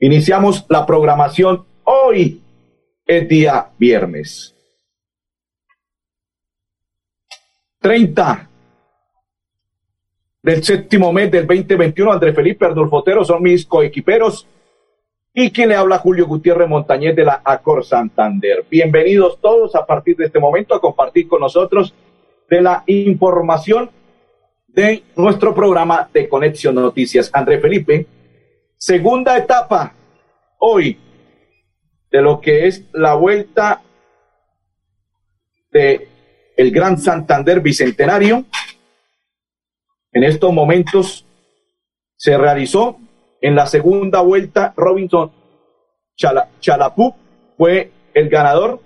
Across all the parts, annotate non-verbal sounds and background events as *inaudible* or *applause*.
Iniciamos la programación hoy, es día viernes. 30 del séptimo mes del 2021. Andrés Felipe Arnulfo Otero son mis coequiperos. Y quien le habla, Julio Gutiérrez Montañez de la Acor Santander. Bienvenidos todos a partir de este momento a compartir con nosotros de la información de nuestro programa de Conexión Noticias. André Felipe, segunda etapa hoy de lo que es la vuelta de el Gran Santander Bicentenario. En estos momentos se realizó en la segunda vuelta Robinson Chalapú fue el ganador.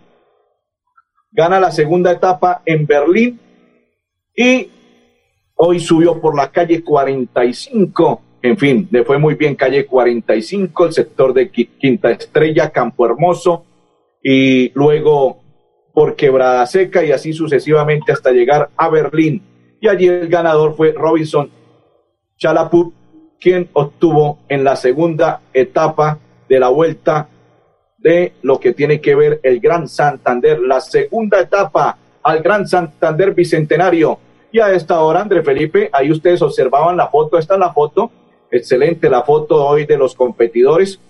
Gana la segunda etapa en Berlín y hoy subió por la calle 45 en fin, le fue muy bien calle 45, el sector de Quinta Estrella, Campo Hermoso, y luego por Quebrada Seca y así sucesivamente hasta llegar a Berlín. Y allí el ganador fue Robinson Chalaput, quien obtuvo en la segunda etapa de la vuelta de lo que tiene que ver el Gran Santander, la segunda etapa al Gran Santander Bicentenario. Y a esta hora, André Felipe, ahí ustedes observaban la foto, esta es la foto Excelente la foto hoy de los competidores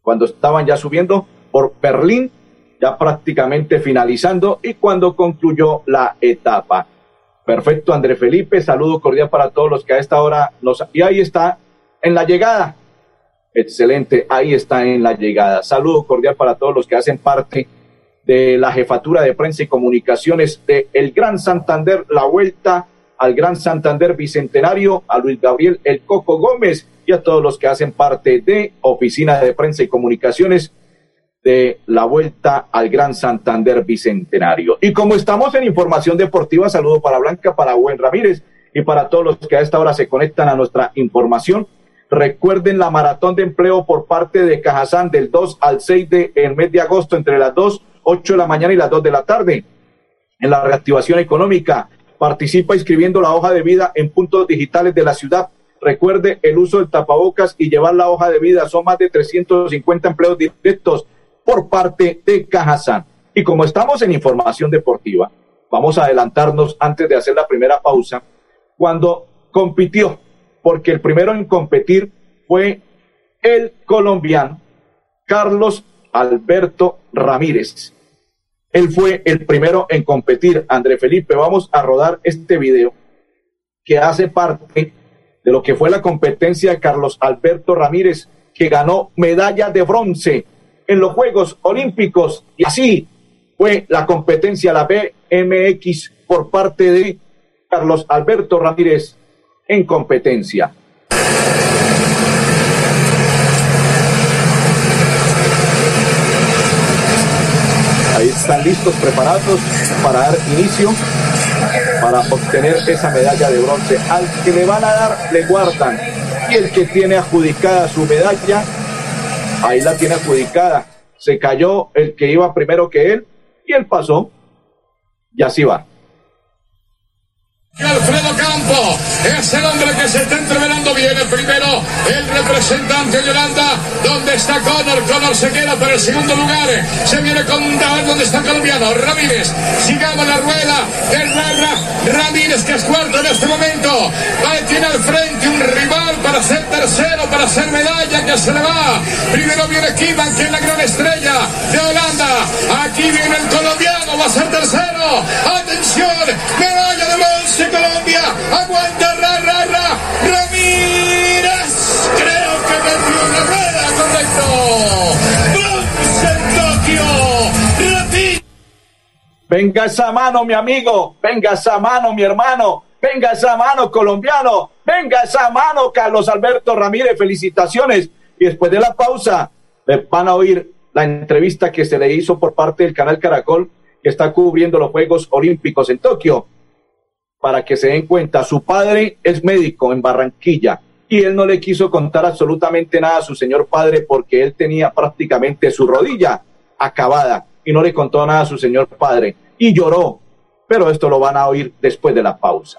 cuando estaban ya subiendo por Berlín, ya prácticamente finalizando y cuando concluyó la etapa. Perfecto, André Felipe, saludo cordial para todos los que a esta hora nos... Y ahí está en la llegada. Excelente, ahí está en la llegada. Saludo cordial para todos los que hacen parte de la jefatura de prensa y comunicaciones de El Gran Santander, la vuelta al Gran Santander Bicentenario, a Luis Gabriel El Coco Gómez y a todos los que hacen parte de Oficina de Prensa y Comunicaciones de la Vuelta al Gran Santander Bicentenario. Y como estamos en información deportiva, saludo para Blanca, para Buen Ramírez y para todos los que a esta hora se conectan a nuestra información. Recuerden la maratón de empleo por parte de Cajazán del 2 al 6 de mes de agosto entre las 2, 8 de la mañana y las 2 de la tarde. En la reactivación económica, Participa inscribiendo la hoja de vida en puntos digitales de la ciudad. Recuerde el uso del tapabocas y llevar la hoja de vida. Son más de 350 empleos directos por parte de Cajazán. Y como estamos en información deportiva, vamos a adelantarnos antes de hacer la primera pausa, cuando compitió, porque el primero en competir fue el colombiano Carlos Alberto Ramírez. Él fue el primero en competir. André Felipe, vamos a rodar este video que hace parte de lo que fue la competencia de Carlos Alberto Ramírez, que ganó medalla de bronce en los Juegos Olímpicos. Y así fue la competencia, la BMX, por parte de Carlos Alberto Ramírez en competencia. Ahí están listos, preparados para dar inicio, para obtener esa medalla de bronce. Al que le van a dar, le guardan. Y el que tiene adjudicada su medalla, ahí la tiene adjudicada. Se cayó el que iba primero que él y él pasó. Y así va. Alfredo Campo es el hombre que se está entreverando bien. El primero, el representante de Holanda. ¿Dónde está Connor? Connor se queda para el segundo lugar. Se viene con David. ¿Dónde está colombiano? Ramírez. Sigamos la rueda. Rara Ramírez, que es cuarto en este momento. Va, tiene al frente un rival para ser tercero, para ser medalla que se le va. Primero viene Kiman, que es la gran estrella de Holanda. Aquí viene el colombiano, va a ser tercero. Atención, medalla de bronce Colombia. Aguanta, ra, ra, ra. Ramírez. Creo que metió la rueda, correcto. Bronce Tokio. Ramírez. Venga esa mano, mi amigo. Venga esa mano, mi hermano. Venga esa mano, colombiano. Venga esa mano, Carlos Alberto Ramírez. Felicitaciones. Y después de la pausa, van a oír la entrevista que se le hizo por parte del canal Caracol, que está cubriendo los Juegos Olímpicos en Tokio, para que se den cuenta. Su padre es médico en Barranquilla y él no le quiso contar absolutamente nada a su señor padre porque él tenía prácticamente su rodilla acabada y no le contó nada a su señor padre y lloró. Pero esto lo van a oír después de la pausa.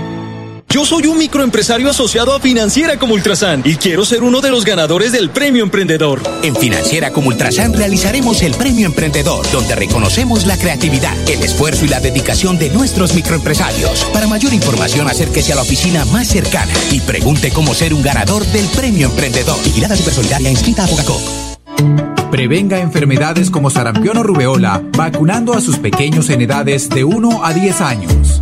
Yo soy un microempresario asociado a Financiera como Ultrasan y quiero ser uno de los ganadores del Premio Emprendedor. En Financiera como Ultrasan realizaremos el Premio Emprendedor, donde reconocemos la creatividad, el esfuerzo y la dedicación de nuestros microempresarios. Para mayor información, acérquese a la oficina más cercana y pregunte cómo ser un ganador del Premio Emprendedor. Vigilada Supersolidaria inscrita a Bogacop. Prevenga enfermedades como sarampión o rubeola vacunando a sus pequeños en edades de 1 a 10 años.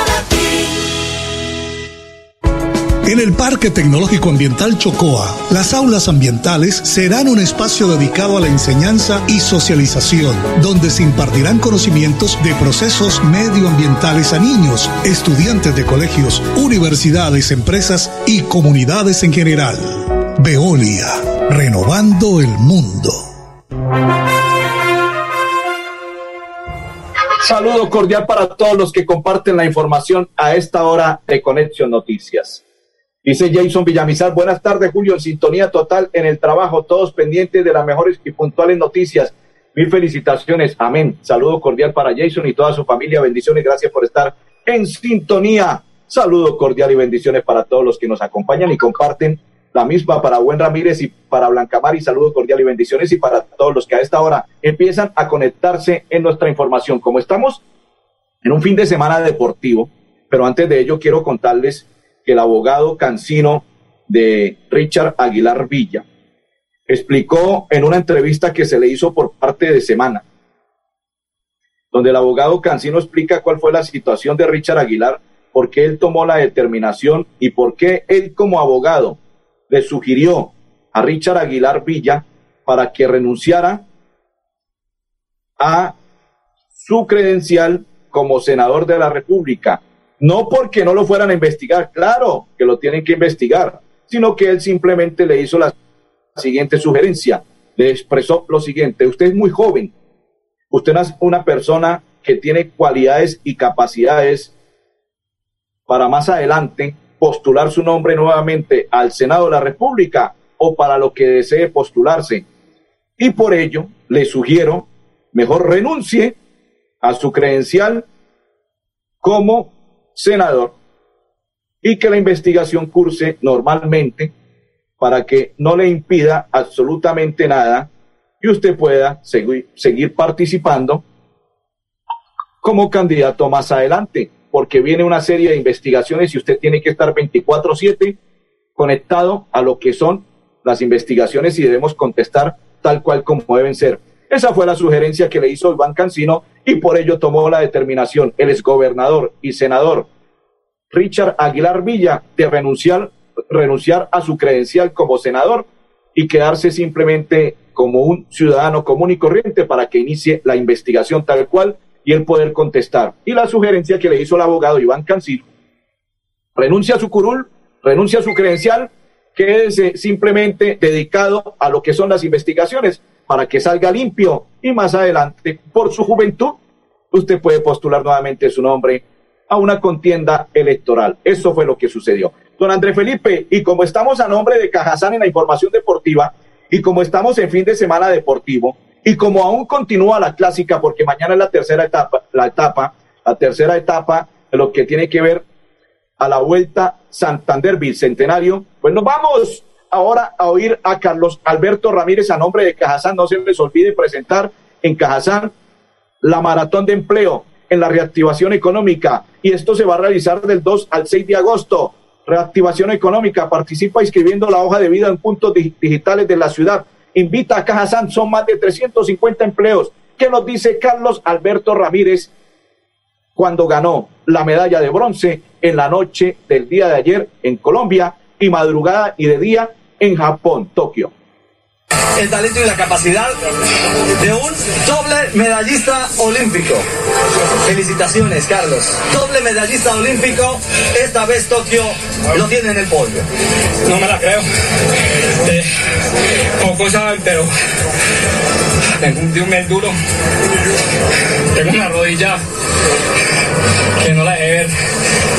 En el Parque Tecnológico Ambiental Chocoa, las aulas ambientales serán un espacio dedicado a la enseñanza y socialización, donde se impartirán conocimientos de procesos medioambientales a niños, estudiantes de colegios, universidades, empresas y comunidades en general. Veolia, renovando el mundo. Saludo cordial para todos los que comparten la información a esta hora de Conexión Noticias. Dice Jason Villamizar, buenas tardes Julio, en sintonía total en el trabajo, todos pendientes de las mejores y puntuales noticias. Mil felicitaciones, amén. Saludo cordial para Jason y toda su familia, bendiciones, gracias por estar en sintonía. Saludo cordial y bendiciones para todos los que nos acompañan y comparten la misma para Buen Ramírez y para Blancamar y saludo cordial y bendiciones y para todos los que a esta hora empiezan a conectarse en nuestra información. Como estamos en un fin de semana deportivo, pero antes de ello quiero contarles el abogado cancino de Richard Aguilar Villa explicó en una entrevista que se le hizo por parte de Semana, donde el abogado Cancino explica cuál fue la situación de Richard Aguilar por qué él tomó la determinación y por qué él como abogado le sugirió a Richard Aguilar Villa para que renunciara a su credencial como senador de la República. No porque no lo fueran a investigar, claro que lo tienen que investigar, sino que él simplemente le hizo la siguiente sugerencia. Le expresó lo siguiente, usted es muy joven, usted es una persona que tiene cualidades y capacidades para más adelante postular su nombre nuevamente al Senado de la República o para lo que desee postularse. Y por ello le sugiero, mejor renuncie a su credencial como senador y que la investigación curse normalmente para que no le impida absolutamente nada y usted pueda seguir, seguir participando como candidato más adelante, porque viene una serie de investigaciones y usted tiene que estar 24/7 conectado a lo que son las investigaciones y debemos contestar tal cual como deben ser. Esa fue la sugerencia que le hizo Iván Cancino y por ello tomó la determinación el exgobernador y senador Richard Aguilar Villa de renunciar, renunciar a su credencial como senador y quedarse simplemente como un ciudadano común y corriente para que inicie la investigación tal cual y el poder contestar. Y la sugerencia que le hizo el abogado Iván Cancino, renuncia a su curul, renuncia a su credencial, quédese simplemente dedicado a lo que son las investigaciones para que salga limpio y más adelante, por su juventud, usted puede postular nuevamente su nombre a una contienda electoral. Eso fue lo que sucedió. Don André Felipe, y como estamos a nombre de Cajazán en la información deportiva, y como estamos en fin de semana deportivo, y como aún continúa la clásica, porque mañana es la tercera etapa, la etapa, la tercera etapa lo que tiene que ver a la vuelta Santander Bicentenario, pues nos vamos ahora a oír a Carlos Alberto Ramírez a nombre de Cajazán. No se les olvide presentar en Cajazán la maratón de empleo en la reactivación económica y esto se va a realizar del 2 al 6 de agosto. Reactivación económica, participa inscribiendo la hoja de vida en puntos digitales de la ciudad invita a Cajazán, son más de 350 empleos. ¿Qué nos dice Carlos Alberto Ramírez cuando ganó la medalla de bronce en la noche del día de ayer en Colombia y madrugada y de día en Japón, Tokio? el talento y la capacidad de un doble medallista olímpico. Felicitaciones, Carlos. Doble medallista olímpico, esta vez Tokio lo tiene en el podio. No me la creo. Eh, poco saben, pero tengo un, mes duro. Tengo una rodilla que no la dejé ver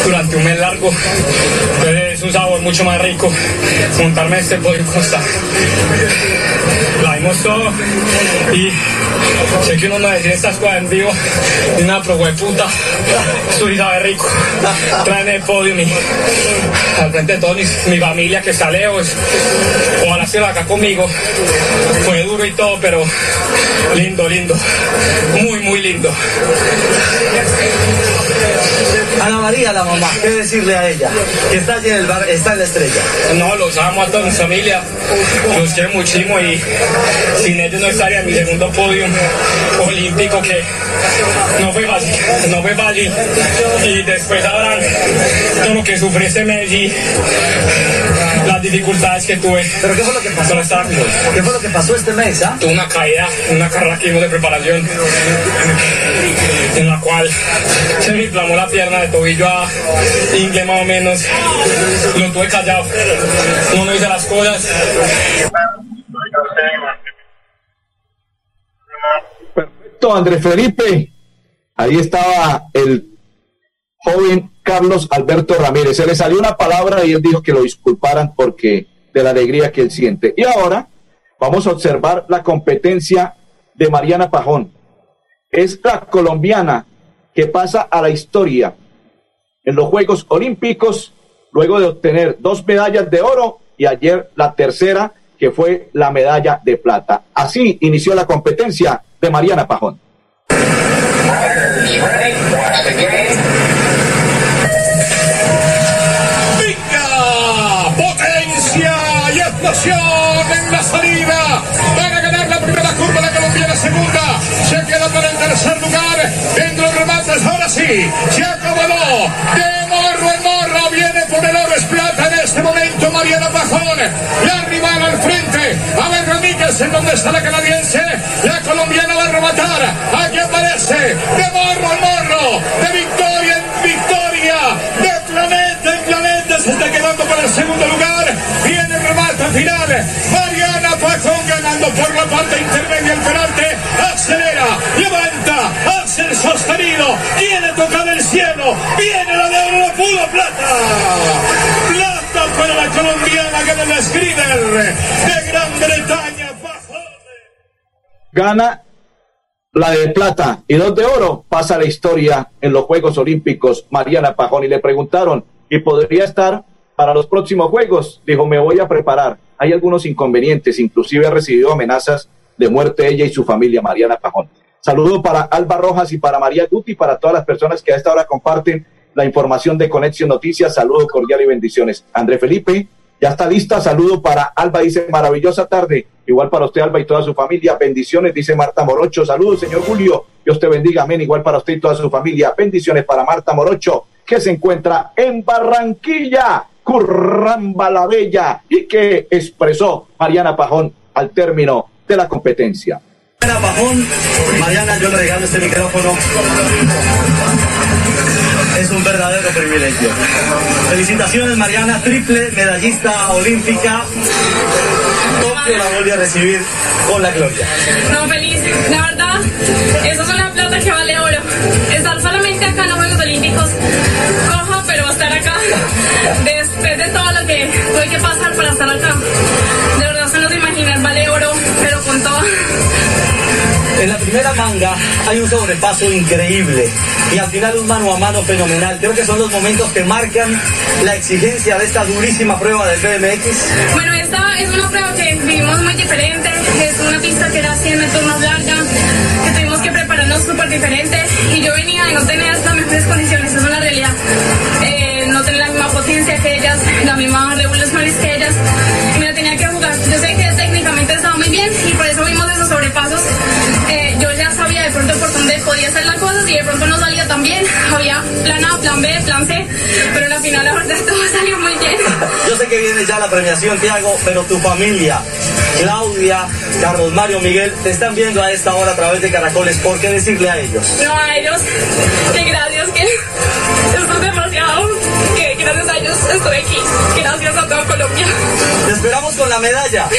durante un mes largo. Entonces es un sabor mucho más rico montarme este podio costa la vimos todo y sé que uno no decide estas cosas en vivo y una pro puta soy sabe rico. Traen el podio mi, al frente de toda mi, familia que está lejos. Ojalá esté acá conmigo. Fue duro y todo pero lindo lindo. Muy muy lindo Ana María, la mamá, ¿qué decirle a ella? Que está allí en el bar, está en la estrella. No, los amo a toda mi familia, los quiero muchísimo y sin ellos no estaría mi segundo podio olímpico que no fue fácil, no fue fácil. Y después habrán todo lo que sufrí este mes las dificultades que tuve. ¿Pero qué fue lo que pasó? ¿Qué fue lo que pasó este mes? Ah? Tuve una caída, una carrera que de preparación en la cual se me inflamó la pierna de tobillo a ingle más o menos. Lo tuve callado. No me hice las cosas. Perfecto, Andrés Felipe. Ahí estaba el joven Carlos Alberto Ramírez. Se le salió una palabra y él dijo que lo disculparan porque de la alegría que él siente. Y ahora vamos a observar la competencia de Mariana Pajón. Es la colombiana que pasa a la historia en los Juegos Olímpicos luego de obtener dos medallas de oro y ayer la tercera que fue la medalla de plata. Así inició la competencia de Mariana Pajón. Explosión en la salida para ganar la primera curva la colombiana segunda. Se queda para el tercer lugar. Dentro de remates, ahora sí, se acomodó. De por el oro es plata en este momento Mariana Pajón. La rival al frente. A ver Ramírez en donde está la canadiense. La colombiana va a rematar. Aquí aparece de morro a morro. De victoria en victoria. De planeta en planeta. Se está quedando para el segundo lugar. Remate final. Mariana Pajón ganando por la parte intermedia el penalti. Acelera. Levanta. Hace el sostenido. Tiene tocado el cielo. Viene la de oro. La pudo plata. Plata para la colombiana que la Scrider de Gran Bretaña. Gana la de plata y dos de oro. Pasa la historia en los Juegos Olímpicos. Mariana Pajón. Y le preguntaron, ¿y podría estar para los próximos Juegos? Dijo, me voy a preparar. Hay algunos inconvenientes. Inclusive ha recibido amenazas de muerte ella y su familia, Mariana Pajón. Saludo para Alba Rojas y para María Guti, para todas las personas que a esta hora comparten la información de Conexión Noticias. Saludo cordial y bendiciones. André Felipe, ya está lista. Saludo para Alba, dice maravillosa tarde. Igual para usted, Alba, y toda su familia. Bendiciones, dice Marta Morocho. Saludos, señor Julio. Dios te bendiga. Amén. Igual para usted y toda su familia. Bendiciones para Marta Morocho, que se encuentra en Barranquilla, Curramba la Bella, y que expresó Mariana Pajón al término de la competencia. Mariana Pajón, Mariana, yo le regalo este micrófono. Es un verdadero privilegio. Felicitaciones, Mariana, triple medallista olímpica. Tokio la vuelve a recibir con la gloria. No, feliz. La verdad, eso es una plata que vale oro. Estar solamente que tuve que pasar para estar acá, de verdad se nos imaginar, vale oro, pero con todo. En la primera manga hay un sobrepaso increíble y al final un mano a mano fenomenal. Creo que son los momentos que marcan la exigencia de esta durísima prueba del BMX. Bueno, esta es una prueba que vivimos muy diferente. Es una pista que era 100 metros más larga, que tuvimos que prepararnos súper diferente. Y yo venía y no tenía las mejores condiciones, es una realidad. No tenía la misma potencia que ellas, la misma regulaciones que ellas. Y me la tenía que jugar. Yo sé que técnicamente estaba muy bien y por eso vimos esos sobrepasos. Eh, yo ya sabía de pronto por dónde podía hacer las cosas y de pronto no salía tan bien. Había plan A, plan B, plan C, pero al final la verdad *laughs* todo salió muy bien. Yo sé que viene ya la premiación, Tiago, pero tu familia, Claudia, Carlos Mario, Miguel, te están viendo a esta hora a través de Caracoles. ¿Por qué decirle a ellos? No, a ellos, que gracias, estoy aquí, gracias a toda Colombia. Te esperamos con la medalla. *laughs*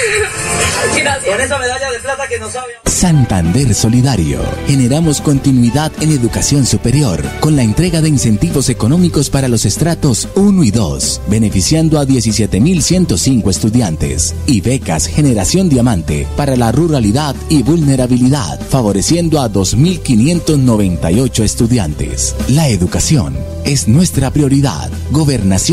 Gracias. Con esa medalla de plata que nos había... Santander Solidario. Generamos continuidad en educación superior con la entrega de incentivos económicos para los estratos 1 y 2, beneficiando a 17.105 estudiantes y becas Generación Diamante para la ruralidad y vulnerabilidad, favoreciendo a 2.598 estudiantes. La educación es nuestra prioridad. Gobernación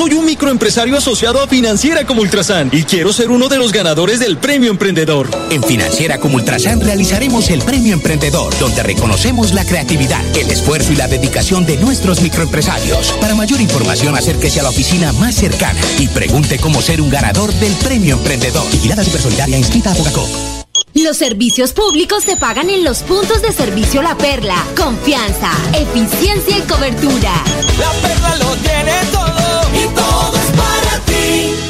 Soy un microempresario asociado a Financiera como Ultrasan y quiero ser uno de los ganadores del Premio Emprendedor. En Financiera como Ultrasan realizaremos el Premio Emprendedor, donde reconocemos la creatividad, el esfuerzo y la dedicación de nuestros microempresarios. Para mayor información, acérquese a la oficina más cercana y pregunte cómo ser un ganador del Premio Emprendedor. Vigilada Supersolidaria inscrita a Bogacop. Los servicios públicos se pagan en los puntos de servicio La Perla. Confianza, eficiencia y cobertura. La Perla lo tiene todo y todo es para ti.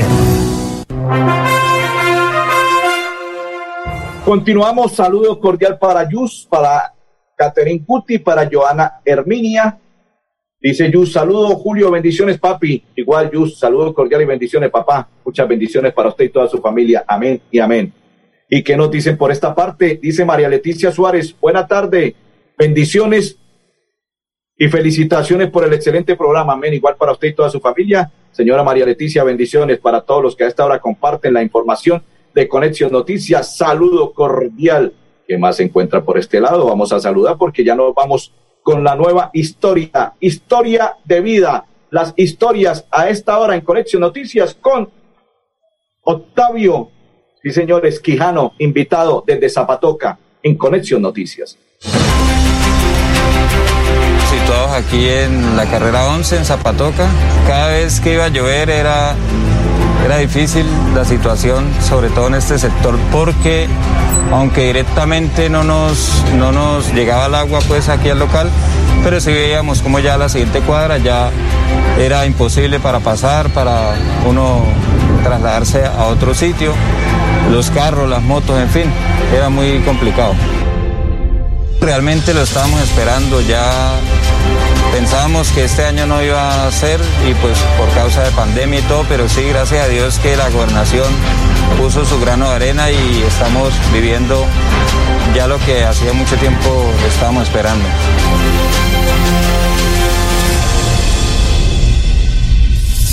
Continuamos, saludo cordial para Yus, para Catherine Cuti, para Joana Herminia. Dice Yus, saludo Julio, bendiciones papi. Igual Yus, saludo cordial y bendiciones papá. Muchas bendiciones para usted y toda su familia. Amén y amén. ¿Y qué nos dicen por esta parte? Dice María Leticia Suárez, buena tarde, bendiciones y felicitaciones por el excelente programa. Amén. Igual para usted y toda su familia. Señora María Leticia, bendiciones para todos los que a esta hora comparten la información de Conexión Noticias. Saludo cordial. ¿Qué más se encuentra por este lado? Vamos a saludar porque ya nos vamos con la nueva historia, historia de vida. Las historias a esta hora en Conexión Noticias con Octavio, sí señores, Quijano, invitado desde Zapatoca en Conexión Noticias aquí en la carrera 11 en Zapatoca. Cada vez que iba a llover era, era difícil la situación, sobre todo en este sector, porque aunque directamente no nos, no nos llegaba el agua pues aquí al local, pero sí veíamos como ya la siguiente cuadra ya era imposible para pasar, para uno trasladarse a otro sitio, los carros, las motos, en fin, era muy complicado. Realmente lo estábamos esperando, ya pensábamos que este año no iba a ser y pues por causa de pandemia y todo, pero sí, gracias a Dios que la gobernación puso su grano de arena y estamos viviendo ya lo que hacía mucho tiempo estábamos esperando.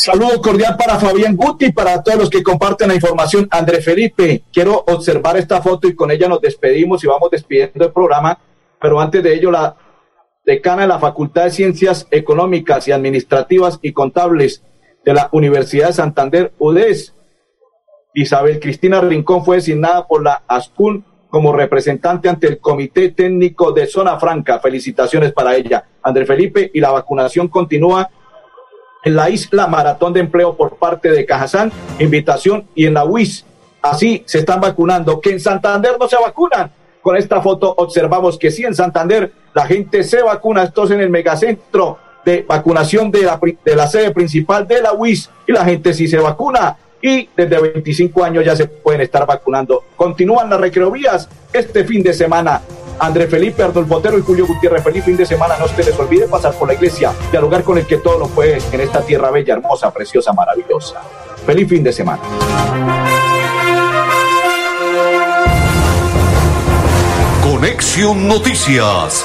Saludo cordial para Fabián Guti para todos los que comparten la información. André Felipe, quiero observar esta foto y con ella nos despedimos y vamos despidiendo el programa, pero antes de ello la decana de la Facultad de Ciencias Económicas y Administrativas y Contables de la Universidad de Santander, UDES, Isabel Cristina Rincón, fue designada por la ASCUN como representante ante el Comité Técnico de Zona Franca. Felicitaciones para ella, André Felipe, y la vacunación continúa en la isla Maratón de Empleo por parte de Cajazán, invitación y en la UIS. Así se están vacunando. Que en Santander no se vacunan. Con esta foto observamos que sí en Santander la gente se vacuna. Esto es en el megacentro de vacunación de la, de la sede principal de la UIS y la gente sí se vacuna y desde 25 años ya se pueden estar vacunando. Continúan las recreovías este fin de semana. André Felipe, Arnolfo Botero y Julio Gutiérrez. Feliz fin de semana. No se les olvide pasar por la iglesia, dialogar con el que todo lo puede en esta tierra bella, hermosa, preciosa, maravillosa. Feliz fin de semana. Conexión Noticias